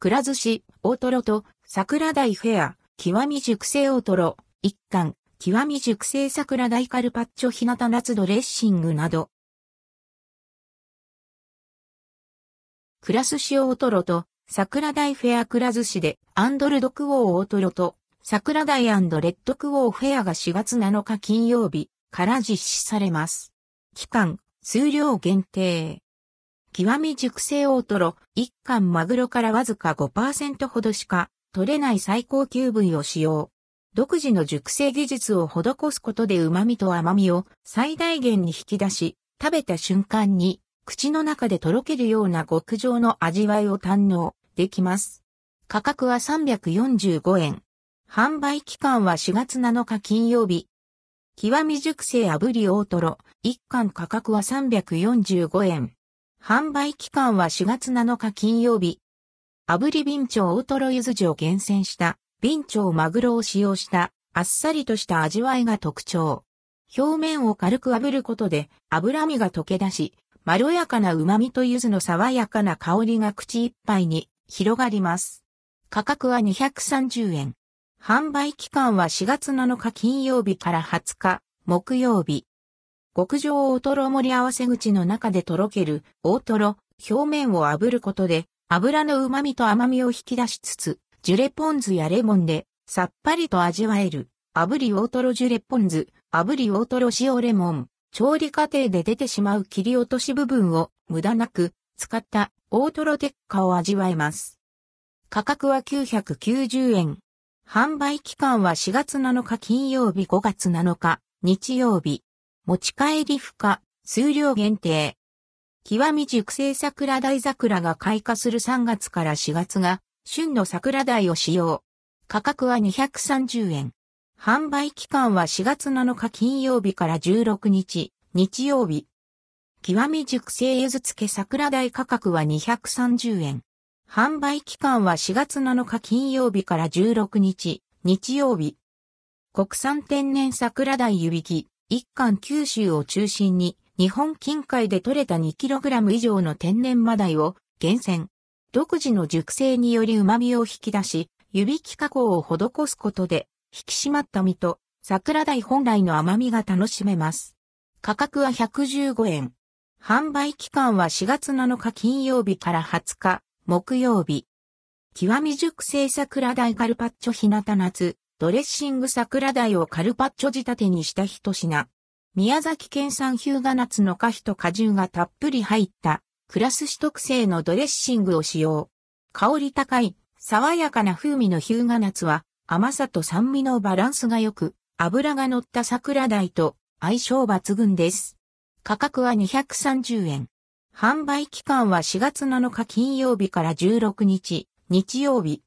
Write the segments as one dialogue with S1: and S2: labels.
S1: くら寿司、大トロと、桜鯛フェア、極み熟成大トロ、一貫、極み熟成桜鯛カルパッチョ日向夏ドレッシングなど。くら寿司大トロと、桜鯛フェアくら寿司で、アンドルドクオー大トロと、桜鯛レッドクオーフェアが4月7日金曜日から実施されます。期間、数量限定。極み熟成大トロ、一貫マグロからわずか5%ほどしか取れない最高級部位を使用。独自の熟成技術を施すことで旨味と甘みを最大限に引き出し、食べた瞬間に口の中でとろけるような極上の味わいを堪能できます。価格は345円。販売期間は4月7日金曜日。極み熟成炙り大トロ、一貫価格は345円。販売期間は4月7日金曜日。炙りビンチョウ大トロゆずジを厳選したビンチョウマグロを使用したあっさりとした味わいが特徴。表面を軽く炙ることで脂身が溶け出し、まろやかな旨味と柚子の爽やかな香りが口いっぱいに広がります。価格は230円。販売期間は4月7日金曜日から20日木曜日。極上大トロ盛り合わせ口の中でとろける大トロ、表面を炙ることで油の旨味と甘みを引き出しつつ、ジュレポン酢やレモンでさっぱりと味わえる炙り大トロジュレポン酢、炙り大トロ塩レモン、調理過程で出てしまう切り落とし部分を無駄なく使った大トロ鉄火を味わえます。価格は990円。販売期間は4月7日金曜日5月7日日曜日。持ち帰り不可、数量限定。極み熟成桜大桜が開花する3月から4月が、旬の桜大を使用。価格は230円。販売期間は4月7日金曜日から16日、日曜日。極み熟成ゆず漬け桜大価格は230円。販売期間は4月7日金曜日から16日、日曜日。国産天然桜大湯引き、一貫九州を中心に日本近海で採れた 2kg 以上の天然マダイを厳選。独自の熟成により旨味を引き出し、湯引き加工を施すことで引き締まった身と桜鯛本来の甘みが楽しめます。価格は115円。販売期間は4月7日金曜日から20日木曜日。極み熟成桜鯛カルパッチョ日向夏ドレッシング桜鯛をカルパッチョ仕立てにした一品。宮崎県産ヒューガナツの果皮と果汁がたっぷり入ったクラスシ特製のドレッシングを使用。香り高い、爽やかな風味のヒューガナツは甘さと酸味のバランスが良く、油が乗った桜鯛と相性抜群です。価格は230円。販売期間は4月7日金曜日から16日、日曜日。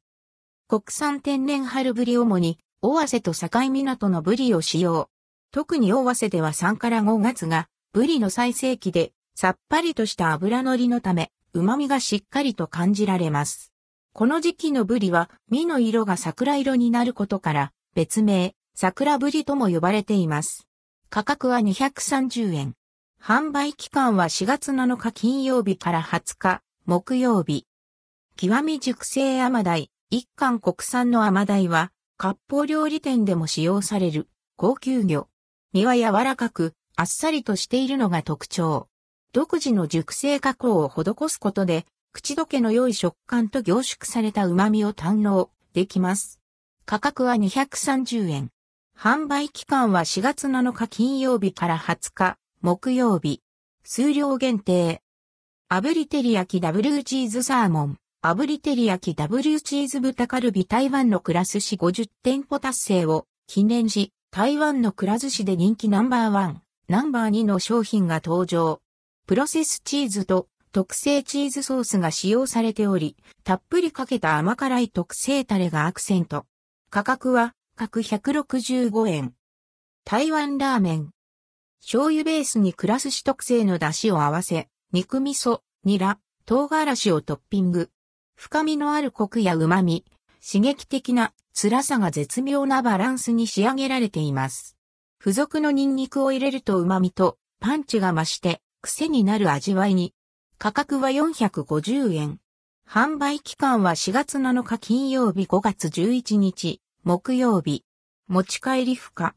S1: 国産天然春ブリ主に、大瀬と境港のブリを使用。特に大瀬では3から5月が、ブリの最盛期で、さっぱりとした油乗りのため、旨味がしっかりと感じられます。この時期のブリは、身の色が桜色になることから、別名、桜ブリとも呼ばれています。価格は230円。販売期間は4月7日金曜日から20日、木曜日。極み熟成甘鯛、一貫国産の甘鯛は、割烹料理店でも使用される高級魚。身は柔らかく、あっさりとしているのが特徴。独自の熟成加工を施すことで、口どけの良い食感と凝縮された旨味を堪能できます。価格は230円。販売期間は4月7日金曜日から20日木曜日。数量限定。炙り照り焼きダブルチーズサーモン。炙り照り焼きダブルチーズ豚カルビ台湾のクラス市50店舗達成を記念し、台湾のくら寿司で人気ナンバーワン、ナンバー2の商品が登場。プロセスチーズと特製チーズソースが使用されており、たっぷりかけた甘辛い特製タレがアクセント。価格は各165円。台湾ラーメン。醤油ベースにクラス市特製の出汁を合わせ、肉味噌、ニラ、唐辛子をトッピング。深みのあるコクや旨味、刺激的な辛さが絶妙なバランスに仕上げられています。付属のニンニクを入れると旨味とパンチが増して癖になる味わいに。価格は450円。販売期間は4月7日金曜日5月11日木曜日。持ち帰り不可。